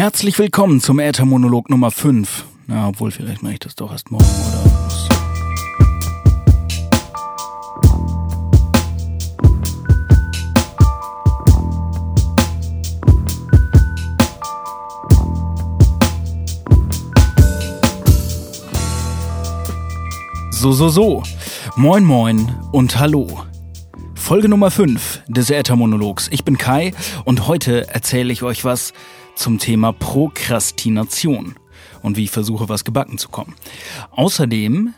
Herzlich willkommen zum Äthermonolog Nummer 5. Na, obwohl, vielleicht mache ich das doch erst morgen oder was. So, so, so. Moin, moin und hallo. Folge Nummer 5 des Äthermonologs. Ich bin Kai und heute erzähle ich euch was zum Thema Prokrastination und wie ich versuche, was gebacken zu kommen. Außerdem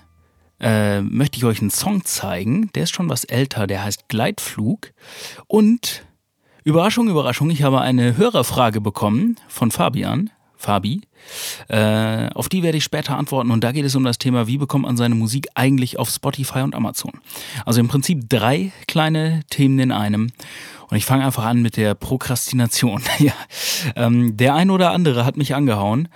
äh, möchte ich euch einen Song zeigen, der ist schon was älter, der heißt Gleitflug. Und Überraschung, Überraschung, ich habe eine Hörerfrage bekommen von Fabian. Fabi. Äh, auf die werde ich später antworten und da geht es um das Thema, wie bekommt man seine Musik eigentlich auf Spotify und Amazon. Also im Prinzip drei kleine Themen in einem. Und ich fange einfach an mit der Prokrastination. ja. ähm, der eine oder andere hat mich angehauen,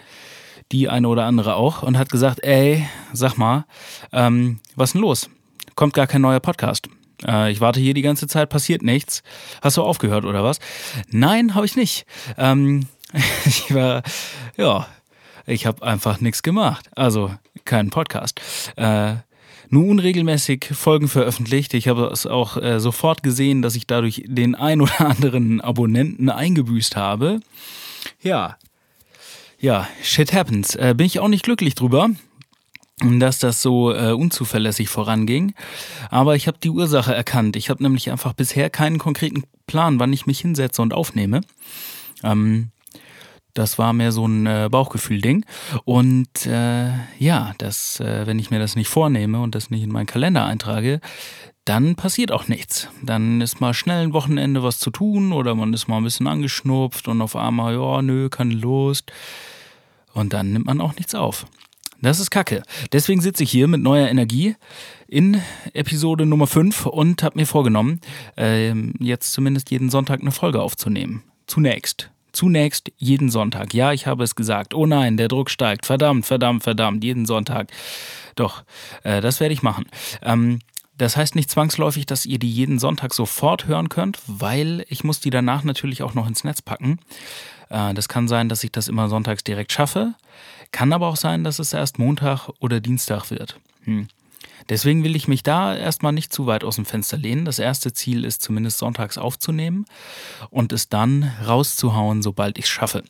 die eine oder andere auch, und hat gesagt, ey, sag mal, ähm, was denn los? Kommt gar kein neuer Podcast. Äh, ich warte hier die ganze Zeit, passiert nichts. Hast du aufgehört oder was? Nein, habe ich nicht. Ähm, ich war, ja, ich habe einfach nichts gemacht. Also keinen Podcast. Äh, nur unregelmäßig Folgen veröffentlicht. Ich habe es auch äh, sofort gesehen, dass ich dadurch den ein oder anderen Abonnenten eingebüßt habe. Ja, ja, shit happens. Äh, bin ich auch nicht glücklich drüber, dass das so äh, unzuverlässig voranging. Aber ich habe die Ursache erkannt. Ich habe nämlich einfach bisher keinen konkreten Plan, wann ich mich hinsetze und aufnehme. Ähm, das war mehr so ein äh, Bauchgefühl-Ding. Und äh, ja, das, äh, wenn ich mir das nicht vornehme und das nicht in meinen Kalender eintrage, dann passiert auch nichts. Dann ist mal schnell ein Wochenende was zu tun oder man ist mal ein bisschen angeschnupft und auf einmal, ja, nö, keine Lust. Und dann nimmt man auch nichts auf. Das ist Kacke. Deswegen sitze ich hier mit neuer Energie in Episode Nummer 5 und habe mir vorgenommen, äh, jetzt zumindest jeden Sonntag eine Folge aufzunehmen. Zunächst. Zunächst jeden Sonntag. Ja, ich habe es gesagt. Oh nein, der Druck steigt. Verdammt, verdammt, verdammt. Jeden Sonntag. Doch, äh, das werde ich machen. Ähm, das heißt nicht zwangsläufig, dass ihr die jeden Sonntag sofort hören könnt, weil ich muss die danach natürlich auch noch ins Netz packen. Äh, das kann sein, dass ich das immer sonntags direkt schaffe. Kann aber auch sein, dass es erst Montag oder Dienstag wird. Hm. Deswegen will ich mich da erstmal nicht zu weit aus dem Fenster lehnen. Das erste Ziel ist zumindest sonntags aufzunehmen und es dann rauszuhauen, sobald ich es schaffe.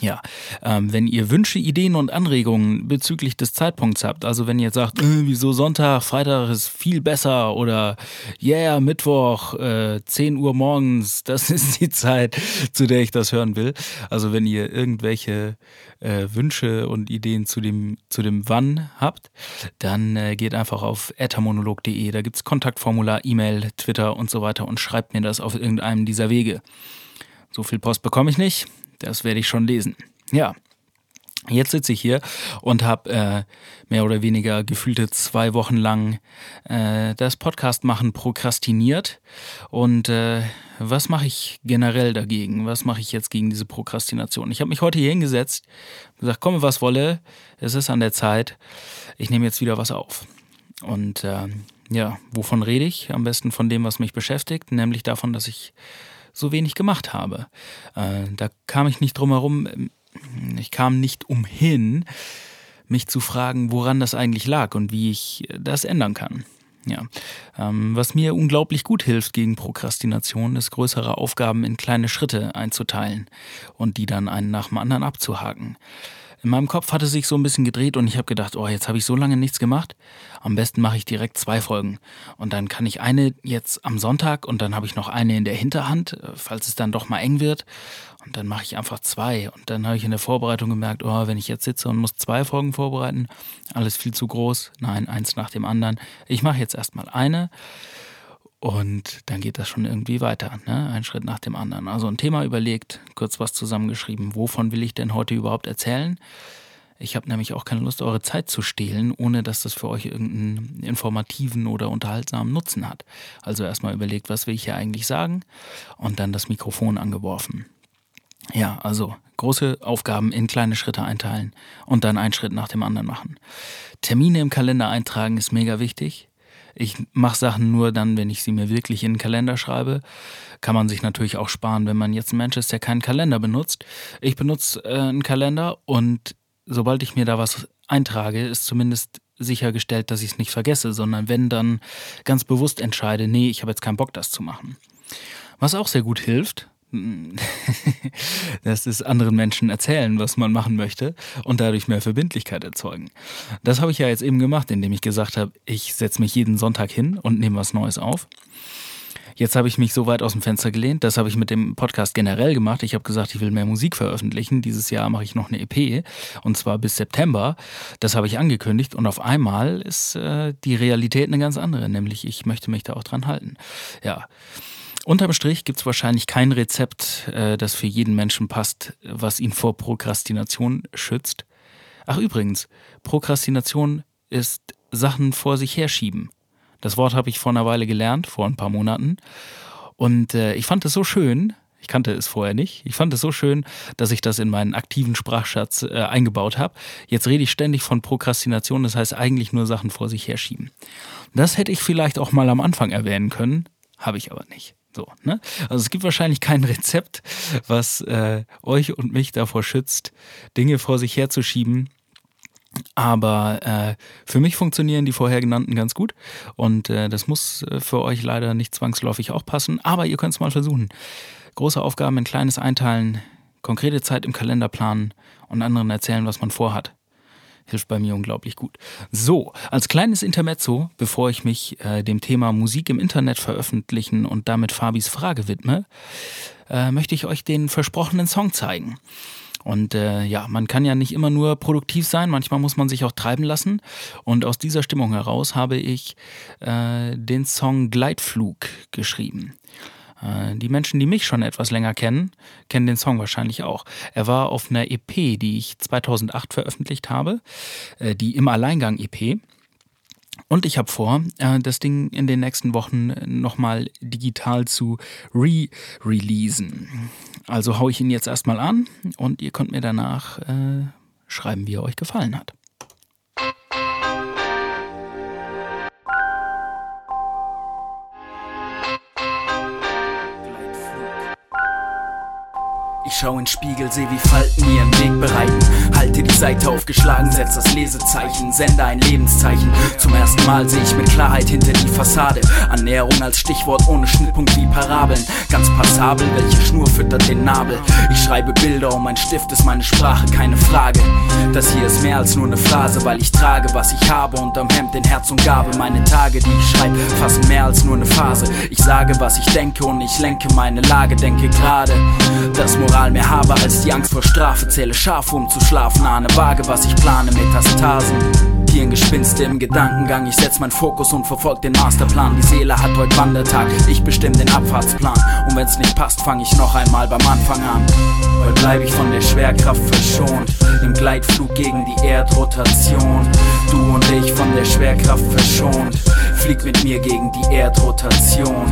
Ja, ähm, wenn ihr Wünsche, Ideen und Anregungen bezüglich des Zeitpunkts habt, also wenn ihr jetzt sagt, äh, wieso Sonntag, Freitag ist viel besser oder yeah, Mittwoch, äh, 10 Uhr morgens, das ist die Zeit, zu der ich das hören will. Also wenn ihr irgendwelche äh, Wünsche und Ideen zu dem, zu dem Wann habt, dann äh, geht einfach auf ethermonolog.de, da gibt's Kontaktformular, E-Mail, Twitter und so weiter und schreibt mir das auf irgendeinem dieser Wege. So viel Post bekomme ich nicht. Das werde ich schon lesen. Ja. Jetzt sitze ich hier und habe äh, mehr oder weniger gefühlte zwei Wochen lang äh, das Podcast machen prokrastiniert. Und äh, was mache ich generell dagegen? Was mache ich jetzt gegen diese Prokrastination? Ich habe mich heute hier hingesetzt, gesagt, komme was wolle, es ist an der Zeit. Ich nehme jetzt wieder was auf. Und äh, ja, wovon rede ich? Am besten von dem, was mich beschäftigt, nämlich davon, dass ich so wenig gemacht habe. Äh, da kam ich nicht drum herum, ich kam nicht umhin, mich zu fragen, woran das eigentlich lag und wie ich das ändern kann. Ja, ähm, was mir unglaublich gut hilft gegen Prokrastination, ist größere Aufgaben in kleine Schritte einzuteilen und die dann einen nach dem anderen abzuhaken. In meinem Kopf hatte sich so ein bisschen gedreht und ich habe gedacht, oh, jetzt habe ich so lange nichts gemacht. Am besten mache ich direkt zwei Folgen. Und dann kann ich eine jetzt am Sonntag und dann habe ich noch eine in der Hinterhand, äh, falls es dann doch mal eng wird. Und dann mache ich einfach zwei. Und dann habe ich in der Vorbereitung gemerkt, oh, wenn ich jetzt sitze und muss zwei Folgen vorbereiten, alles viel zu groß. Nein, eins nach dem anderen. Ich mache jetzt erstmal eine. Und dann geht das schon irgendwie weiter, ne? ein Schritt nach dem anderen. Also ein Thema überlegt, kurz was zusammengeschrieben, wovon will ich denn heute überhaupt erzählen? Ich habe nämlich auch keine Lust, eure Zeit zu stehlen, ohne dass das für euch irgendeinen informativen oder unterhaltsamen Nutzen hat. Also erstmal überlegt, was will ich hier eigentlich sagen und dann das Mikrofon angeworfen. Ja, also große Aufgaben in kleine Schritte einteilen und dann einen Schritt nach dem anderen machen. Termine im Kalender eintragen ist mega wichtig. Ich mache Sachen nur dann, wenn ich sie mir wirklich in den Kalender schreibe. Kann man sich natürlich auch sparen, wenn man jetzt ist, der keinen Kalender benutzt. Ich benutze äh, einen Kalender und sobald ich mir da was eintrage, ist zumindest sichergestellt, dass ich es nicht vergesse, sondern wenn dann ganz bewusst entscheide, nee, ich habe jetzt keinen Bock, das zu machen. Was auch sehr gut hilft, das ist anderen Menschen erzählen, was man machen möchte und dadurch mehr Verbindlichkeit erzeugen. Das habe ich ja jetzt eben gemacht, indem ich gesagt habe, ich setze mich jeden Sonntag hin und nehme was Neues auf. Jetzt habe ich mich so weit aus dem Fenster gelehnt, das habe ich mit dem Podcast generell gemacht. Ich habe gesagt, ich will mehr Musik veröffentlichen. Dieses Jahr mache ich noch eine EP und zwar bis September. Das habe ich angekündigt und auf einmal ist äh, die Realität eine ganz andere, nämlich ich möchte mich da auch dran halten. Ja. Unterm Strich gibt es wahrscheinlich kein Rezept, äh, das für jeden Menschen passt, was ihn vor Prokrastination schützt. Ach übrigens, Prokrastination ist Sachen vor sich herschieben. Das Wort habe ich vor einer Weile gelernt, vor ein paar Monaten. Und äh, ich fand es so schön, ich kannte es vorher nicht. Ich fand es so schön, dass ich das in meinen aktiven Sprachschatz äh, eingebaut habe. Jetzt rede ich ständig von Prokrastination, das heißt eigentlich nur Sachen vor sich herschieben. Das hätte ich vielleicht auch mal am Anfang erwähnen können, habe ich aber nicht. So, ne? Also es gibt wahrscheinlich kein Rezept, was äh, euch und mich davor schützt, Dinge vor sich herzuschieben. Aber äh, für mich funktionieren die vorher genannten ganz gut und äh, das muss äh, für euch leider nicht zwangsläufig auch passen, aber ihr könnt es mal versuchen. Große Aufgaben in kleines einteilen, konkrete Zeit im Kalender planen und anderen erzählen, was man vorhat hilft bei mir unglaublich gut. So, als kleines Intermezzo, bevor ich mich äh, dem Thema Musik im Internet veröffentlichen und damit Fabis Frage widme, äh, möchte ich euch den versprochenen Song zeigen. Und äh, ja, man kann ja nicht immer nur produktiv sein, manchmal muss man sich auch treiben lassen. Und aus dieser Stimmung heraus habe ich äh, den Song Gleitflug geschrieben. Äh, die Menschen, die mich schon etwas länger kennen, kennen den Song wahrscheinlich auch. Er war auf einer EP, die ich 2008 veröffentlicht habe, äh, die Im Alleingang EP. Und ich habe vor, äh, das Ding in den nächsten Wochen nochmal digital zu re-releasen. Also haue ich ihn jetzt erstmal an und ihr könnt mir danach schreiben, wie er euch gefallen hat. Ich schau in Spiegel, seh wie Falten ihren Weg bereiten. Halte die Seite aufgeschlagen, setz das Lesezeichen, sende ein Lebenszeichen. Zum ersten Mal seh ich mit Klarheit hinter die Fassade. Annäherung als Stichwort ohne Schnittpunkt wie Parabeln. Ganz passabel, welche Schnur füttert den Nabel. Ich schreibe Bilder und mein Stift ist meine Sprache, keine Frage. Das hier ist mehr als nur eine Phrase, weil ich trage, was ich habe. Unterm Hemd in Herz und Gabe. Meine Tage, die ich schreibe, fassen mehr als nur eine Phase. Ich sage, was ich denke und ich lenke meine Lage, denke gerade, dass Moral mehr habe als die Angst vor Strafe. Zähle scharf, um zu schlafen, ahne vage, was ich plane, Metastasen. Hirngespinste im Gedankengang, ich setz mein Fokus und verfolg den Masterplan. Die Seele hat heute Wandertag, ich bestimme den Abfahrtsplan. Und wenn's nicht passt, fang ich noch einmal beim Anfang an. Heute bleib ich von der Schwerkraft verschont, im Gleitflug gegen die Erdrotation. Du und ich von der Schwerkraft verschont, flieg mit mir gegen die Erdrotation.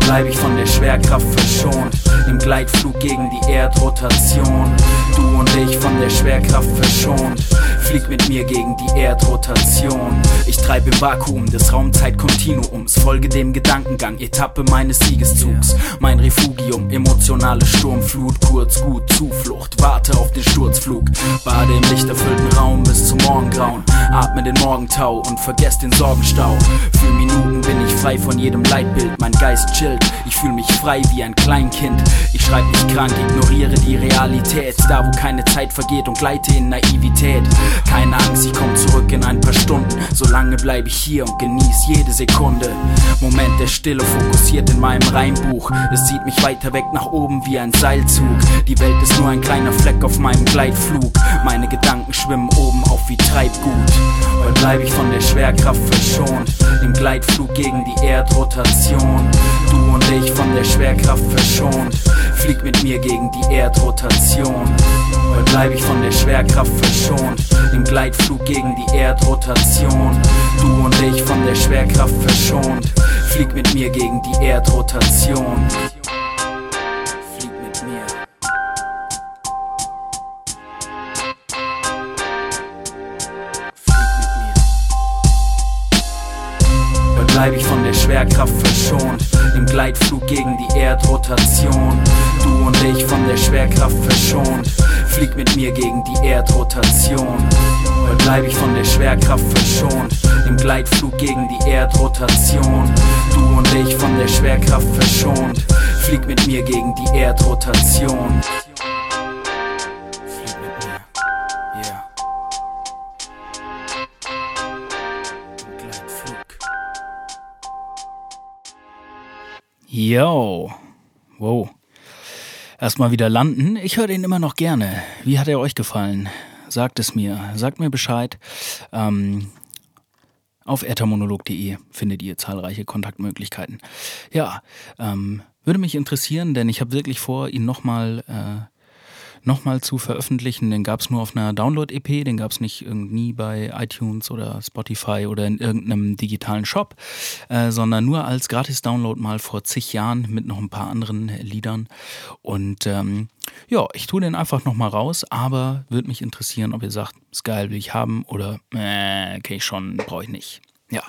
Bleib ich von der Schwerkraft verschont, im Gleitflug gegen die Erdrotation. Du und ich von der Schwerkraft verschont, flieg mit mir gegen die Erdrotation. Ich treibe im Vakuum des Raumzeitkontinuums, folge dem Gedankengang, Etappe meines Siegeszugs. Mein Refugium, emotionale Sturmflut, kurz gut, Zuflucht, warte auf den Sturzflug. Bade im lichterfüllten Raum bis zum Morgengrauen, atme den Morgentau und vergess den Sorgenstau. Für Minuten bin ich frei von jedem Leitbild, mein Geist chillt, ich fühle mich frei wie ein Kleinkind. Ich schreib mich krank, ignoriere die Realität, da wo keine Zeit vergeht und gleite in Naivität. Keine Angst, ich komm zurück in ein paar Stunden. Solange bleib ich hier und genieß jede Sekunde. Moment der Stille fokussiert in meinem Reimbuch. Es zieht mich weiter weg nach oben wie ein Seilzug. Die Welt ist nur ein kleiner Fleck auf meinem Gleitflug. Meine Gedanken schwimmen oben auf wie Treibgut. Heute bleib ich von der Schwerkraft verschont. Im Gleitflug gegen die Erdrotation. Du und ich von der Schwerkraft verschont. Flieg mit mir gegen die Erdrotation. Heute bleib ich von der Schwerkraft verschont. Im Gleitflug gegen die Erdrotation. Du und ich von der Schwerkraft verschont. Flieg mit mir gegen die Erdrotation. bleib ich von der Schwerkraft gegen die Erdrotation. Du und ich von der Schwerkraft verschont. Flieg mit mir gegen die Erdrotation. Heute bleib ich von der Schwerkraft verschont. Im Gleitflug gegen die Erdrotation. Du und ich von der Schwerkraft verschont. Flieg mit mir gegen die Erdrotation. Yo. Wow. Erstmal wieder landen. Ich höre den immer noch gerne. Wie hat er euch gefallen? Sagt es mir. Sagt mir Bescheid. Ähm, auf ethermonolog.de findet ihr zahlreiche Kontaktmöglichkeiten. Ja, ähm, würde mich interessieren, denn ich habe wirklich vor, ihn nochmal äh, nochmal zu veröffentlichen. Den gab es nur auf einer Download-EP, den gab es nicht nie bei iTunes oder Spotify oder in irgendeinem digitalen Shop, äh, sondern nur als Gratis-Download mal vor zig Jahren mit noch ein paar anderen Liedern. Und ähm, ja, ich tue den einfach nochmal raus, aber würde mich interessieren, ob ihr sagt, ist geil, will ich haben oder äh, okay, schon, brauche ich nicht. Ja.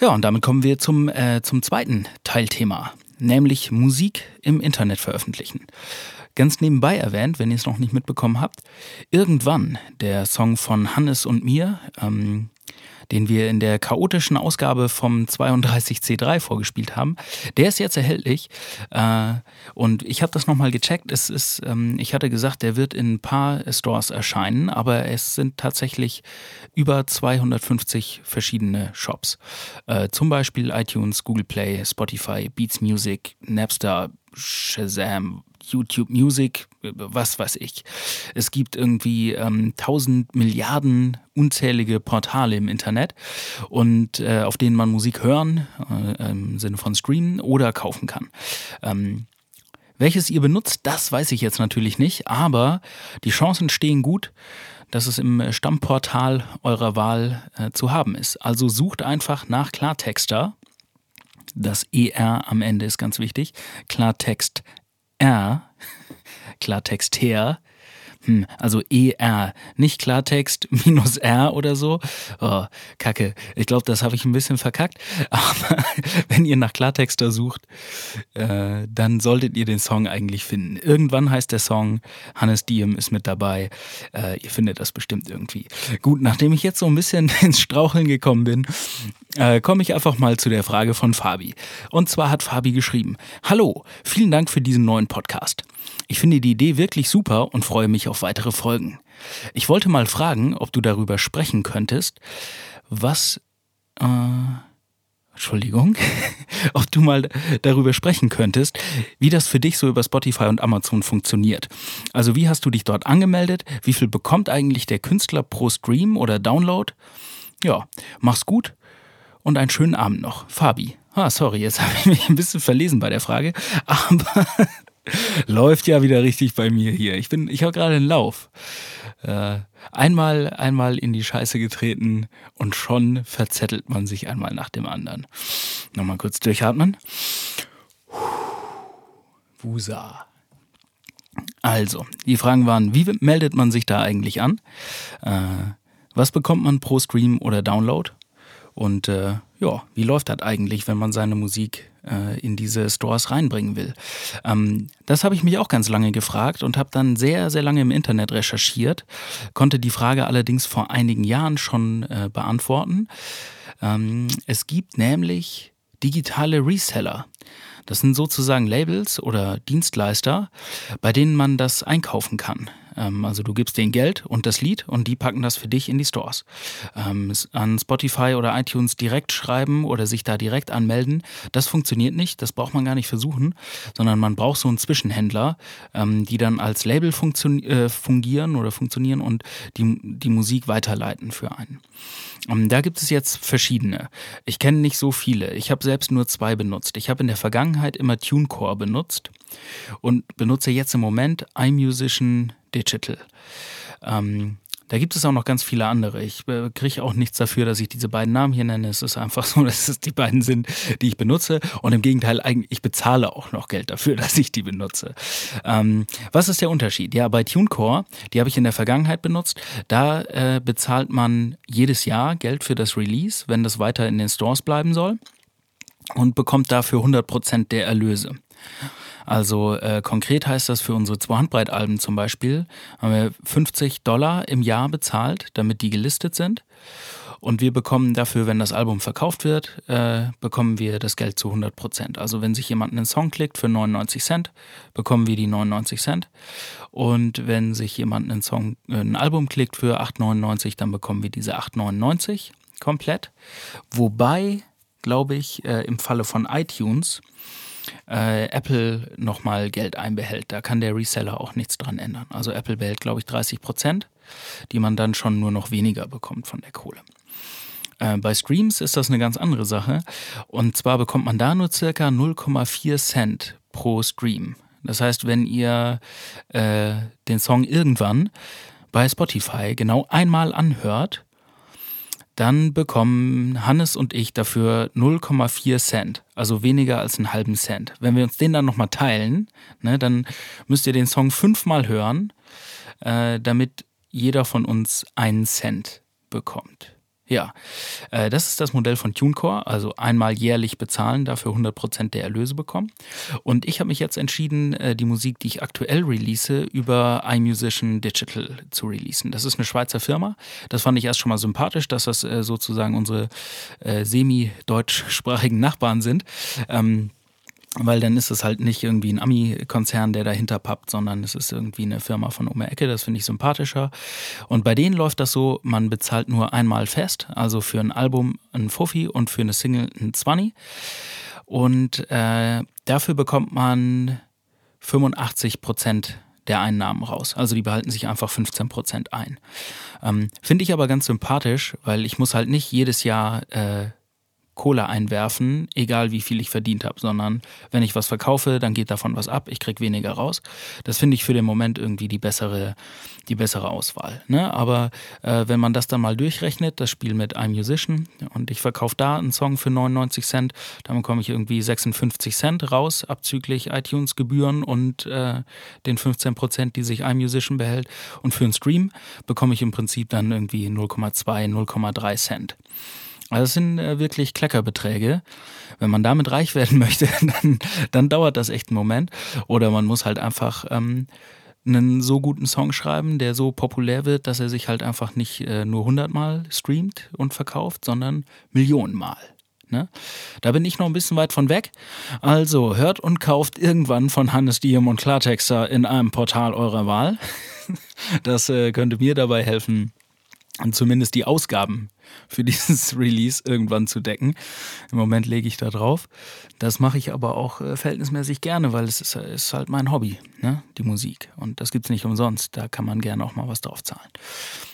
Ja, und damit kommen wir zum, äh, zum zweiten Teilthema, nämlich Musik im Internet veröffentlichen. Ganz nebenbei erwähnt, wenn ihr es noch nicht mitbekommen habt, irgendwann der Song von Hannes und mir, ähm, den wir in der chaotischen Ausgabe vom 32C3 vorgespielt haben, der ist jetzt erhältlich. Äh, und ich habe das nochmal gecheckt. Es ist, ähm, ich hatte gesagt, der wird in ein paar Stores erscheinen, aber es sind tatsächlich über 250 verschiedene Shops. Äh, zum Beispiel iTunes, Google Play, Spotify, Beats Music, Napster, Shazam, YouTube Music, was weiß ich. Es gibt irgendwie ähm, tausend Milliarden unzählige Portale im Internet und äh, auf denen man Musik hören, äh, im Sinne von streamen oder kaufen kann. Ähm, welches ihr benutzt, das weiß ich jetzt natürlich nicht, aber die Chancen stehen gut, dass es im Stammportal eurer Wahl äh, zu haben ist. Also sucht einfach nach Klartexter. Das ER am Ende ist ganz wichtig. Klartext R, Klartext her, hm, also ER, nicht Klartext minus R oder so. Oh, Kacke. Ich glaube, das habe ich ein bisschen verkackt. Aber wenn ihr nach Klartexter sucht, äh, dann solltet ihr den Song eigentlich finden. Irgendwann heißt der Song, Hannes Diem ist mit dabei. Äh, ihr findet das bestimmt irgendwie. Gut, nachdem ich jetzt so ein bisschen ins Straucheln gekommen bin, äh, komme ich einfach mal zu der Frage von Fabi. Und zwar hat Fabi geschrieben, Hallo, vielen Dank für diesen neuen Podcast. Ich finde die Idee wirklich super und freue mich auf weitere Folgen. Ich wollte mal fragen, ob du darüber sprechen könntest, was... Äh, Entschuldigung, ob du mal darüber sprechen könntest, wie das für dich so über Spotify und Amazon funktioniert. Also wie hast du dich dort angemeldet? Wie viel bekommt eigentlich der Künstler pro Stream oder Download? Ja, mach's gut und einen schönen Abend noch. Fabi. Ah, sorry, jetzt habe ich mich ein bisschen verlesen bei der Frage, aber läuft ja wieder richtig bei mir hier. Ich bin, ich habe gerade einen Lauf. Äh, einmal, einmal in die Scheiße getreten und schon verzettelt man sich einmal nach dem anderen. Nochmal kurz durchatmen. Wusa. Also, die Fragen waren, wie meldet man sich da eigentlich an? Äh, was bekommt man pro Stream oder Download? Und äh, ja, wie läuft das eigentlich, wenn man seine Musik äh, in diese Stores reinbringen will? Ähm, das habe ich mich auch ganz lange gefragt und habe dann sehr, sehr lange im Internet recherchiert, konnte die Frage allerdings vor einigen Jahren schon äh, beantworten. Ähm, es gibt nämlich digitale Reseller. Das sind sozusagen Labels oder Dienstleister, bei denen man das einkaufen kann. Ähm, also du gibst denen Geld und das Lied und die packen das für dich in die Stores. Ähm, an Spotify oder iTunes direkt schreiben oder sich da direkt anmelden, das funktioniert nicht, das braucht man gar nicht versuchen, sondern man braucht so einen Zwischenhändler, ähm, die dann als Label äh, fungieren oder funktionieren und die, die Musik weiterleiten für einen. Da gibt es jetzt verschiedene. Ich kenne nicht so viele. Ich habe selbst nur zwei benutzt. Ich habe in der Vergangenheit immer TuneCore benutzt und benutze jetzt im Moment iMusician Digital. Ähm, da gibt es auch noch ganz viele andere. Ich äh, kriege auch nichts dafür, dass ich diese beiden Namen hier nenne. Es ist einfach so, dass es die beiden sind, die ich benutze. Und im Gegenteil, ich bezahle auch noch Geld dafür, dass ich die benutze. Ähm, was ist der Unterschied? Ja, bei TuneCore, die habe ich in der Vergangenheit benutzt, da äh, bezahlt man jedes Jahr Geld für das Release, wenn das weiter in den Stores bleiben soll. und bekommt dafür 100% der Erlöse. Also äh, konkret heißt das für unsere zwei Handbreitalben zum Beispiel, haben wir 50 Dollar im Jahr bezahlt, damit die gelistet sind. Und wir bekommen dafür, wenn das Album verkauft wird, äh, bekommen wir das Geld zu 100 Prozent. Also wenn sich jemand einen Song klickt für 99 Cent, bekommen wir die 99 Cent. Und wenn sich jemand einen Song, äh, ein Album klickt für 8,99, dann bekommen wir diese 8,99 komplett. Wobei, glaube ich, äh, im Falle von iTunes äh, Apple nochmal Geld einbehält. Da kann der Reseller auch nichts dran ändern. Also Apple behält, glaube ich, 30 Prozent, die man dann schon nur noch weniger bekommt von der Kohle. Äh, bei Streams ist das eine ganz andere Sache. Und zwar bekommt man da nur circa 0,4 Cent pro Stream. Das heißt, wenn ihr äh, den Song irgendwann bei Spotify genau einmal anhört, dann bekommen Hannes und ich dafür 0,4 Cent, also weniger als einen halben Cent. Wenn wir uns den dann nochmal teilen, ne, dann müsst ihr den Song fünfmal hören, äh, damit jeder von uns einen Cent bekommt. Ja, äh, das ist das Modell von TuneCore, also einmal jährlich bezahlen, dafür 100% der Erlöse bekommen. Und ich habe mich jetzt entschieden, äh, die Musik, die ich aktuell release, über iMusician Digital zu releasen. Das ist eine Schweizer Firma. Das fand ich erst schon mal sympathisch, dass das äh, sozusagen unsere semi-deutschsprachigen Nachbarn sind. Ähm, weil dann ist es halt nicht irgendwie ein Ami-Konzern, der dahinter pappt, sondern es ist irgendwie eine Firma von um Ecke, das finde ich sympathischer. Und bei denen läuft das so, man bezahlt nur einmal fest, also für ein Album ein Fuffi und für eine Single ein Zwanni. Und äh, dafür bekommt man 85 Prozent der Einnahmen raus. Also die behalten sich einfach 15 Prozent ein. Ähm, Finde ich aber ganz sympathisch, weil ich muss halt nicht jedes Jahr äh, Kohle einwerfen, egal wie viel ich verdient habe, sondern wenn ich was verkaufe, dann geht davon was ab, ich krieg weniger raus. Das finde ich für den Moment irgendwie die bessere, die bessere Auswahl. Ne? Aber äh, wenn man das dann mal durchrechnet, das Spiel mit einem Musician und ich verkaufe da einen Song für 99 Cent, dann bekomme ich irgendwie 56 Cent raus, abzüglich iTunes-Gebühren und äh, den 15 Prozent, die sich iMusician behält. Und für einen Stream bekomme ich im Prinzip dann irgendwie 0,2, 0,3 Cent. Also das sind äh, wirklich Kleckerbeträge. Wenn man damit reich werden möchte, dann, dann dauert das echt einen Moment. Oder man muss halt einfach ähm, einen so guten Song schreiben, der so populär wird, dass er sich halt einfach nicht äh, nur hundertmal streamt und verkauft, sondern Millionenmal. Ne? Da bin ich noch ein bisschen weit von weg. Also hört und kauft irgendwann von Hannes Diem und Klartexter in einem Portal eurer Wahl. Das äh, könnte mir dabei helfen, zumindest die Ausgaben für dieses Release irgendwann zu decken. Im Moment lege ich da drauf. Das mache ich aber auch äh, verhältnismäßig gerne, weil es ist, ist halt mein Hobby, ne? die Musik. Und das gibt es nicht umsonst. Da kann man gerne auch mal was drauf zahlen.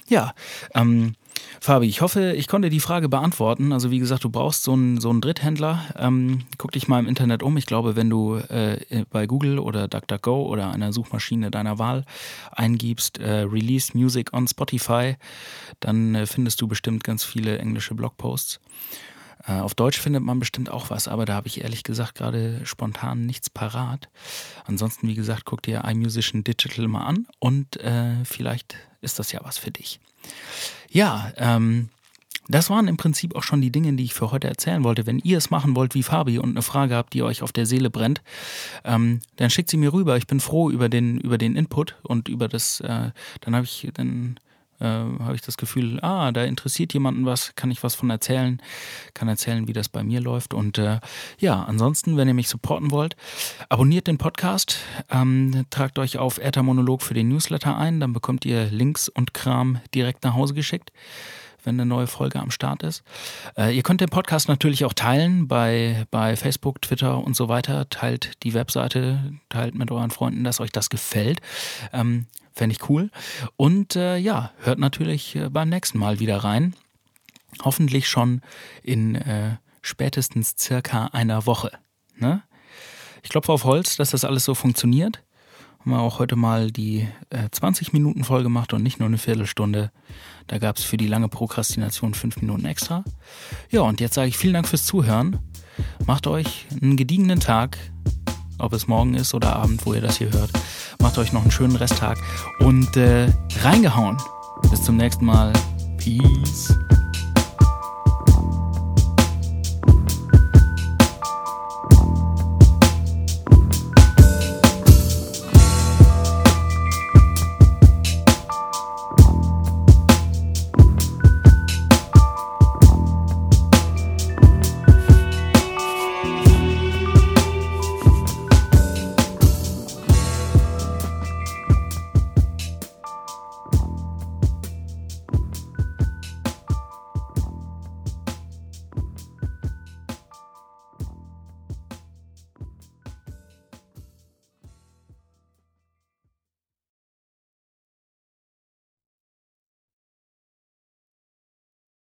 Ja, ähm, Fabi, ich hoffe, ich konnte die Frage beantworten. Also wie gesagt, du brauchst so einen, so einen Dritthändler. Ähm, guck dich mal im Internet um. Ich glaube, wenn du äh, bei Google oder DuckDuckGo oder einer Suchmaschine deiner Wahl eingibst, äh, Release Music on Spotify, dann äh, findest du bestimmt ganz viele englische Blogposts. Äh, auf Deutsch findet man bestimmt auch was, aber da habe ich ehrlich gesagt gerade spontan nichts parat. Ansonsten, wie gesagt, guck dir iMusician Digital mal an und äh, vielleicht ist das ja was für dich. Ja, ähm, das waren im Prinzip auch schon die Dinge, die ich für heute erzählen wollte. Wenn ihr es machen wollt wie Fabi und eine Frage habt, die euch auf der Seele brennt, ähm, dann schickt sie mir rüber. Ich bin froh über den, über den Input und über das, äh, dann habe ich, dann äh, habe ich das Gefühl, ah, da interessiert jemanden was, kann ich was von erzählen, kann erzählen, wie das bei mir läuft. Und äh, ja, ansonsten, wenn ihr mich supporten wollt, abonniert den Podcast, ähm, tragt euch auf Äther Monolog für den Newsletter ein, dann bekommt ihr Links und Kram direkt nach Hause geschickt wenn eine neue Folge am Start ist. Äh, ihr könnt den Podcast natürlich auch teilen bei, bei Facebook, Twitter und so weiter. Teilt die Webseite, teilt mit euren Freunden, dass euch das gefällt. Ähm, Fände ich cool. Und äh, ja, hört natürlich äh, beim nächsten Mal wieder rein. Hoffentlich schon in äh, spätestens circa einer Woche. Ne? Ich klopfe auf Holz, dass das alles so funktioniert. Haben wir auch heute mal die äh, 20 Minuten voll gemacht und nicht nur eine Viertelstunde. Da gab es für die lange Prokrastination fünf Minuten extra. Ja, und jetzt sage ich vielen Dank fürs Zuhören. Macht euch einen gediegenen Tag ob es morgen ist oder Abend, wo ihr das hier hört. Macht euch noch einen schönen Resttag und äh, reingehauen. Bis zum nächsten Mal. Peace.